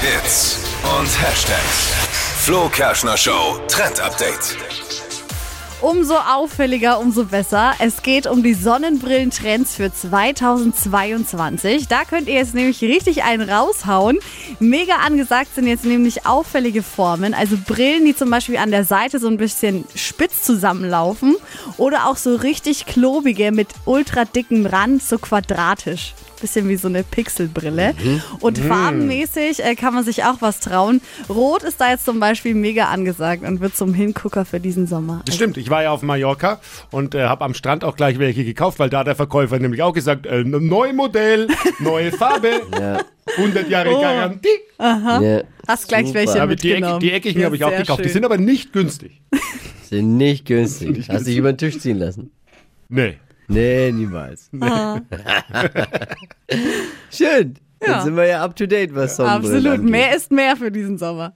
Hits und Hashtags. Flo Kerschner Show Trend Update. Umso auffälliger, umso besser. Es geht um die Sonnenbrillentrends für 2022. Da könnt ihr jetzt nämlich richtig einen raushauen. Mega angesagt sind jetzt nämlich auffällige Formen, also Brillen, die zum Beispiel an der Seite so ein bisschen spitz zusammenlaufen oder auch so richtig klobige mit ultra dickem Rand, so quadratisch. Bisschen wie so eine Pixelbrille. Und farbenmäßig äh, kann man sich auch was trauen. Rot ist da jetzt zum Beispiel mega angesagt und wird zum Hingucker für diesen Sommer. Das stimmt, ich war ja auf Mallorca und äh, habe am Strand auch gleich welche gekauft, weil da hat der Verkäufer nämlich auch gesagt, äh, neues Modell, neue Farbe, 100 Jahre Oh. Garantie. Ja, Hast gleich super. welche Aber die, Eck, mitgenommen. die eckigen Ja, habe ich auch gekauft. Die schön. sind aber nicht günstig. Sind nicht günstig. Hast dich über den Tisch ziehen lassen? Nee. Nee, niemals. Schön. Ja. Dann sind wir ja up to date, was Sonnenbrillen Absolut. angeht. Mehr ist mehr für diesen Sommer.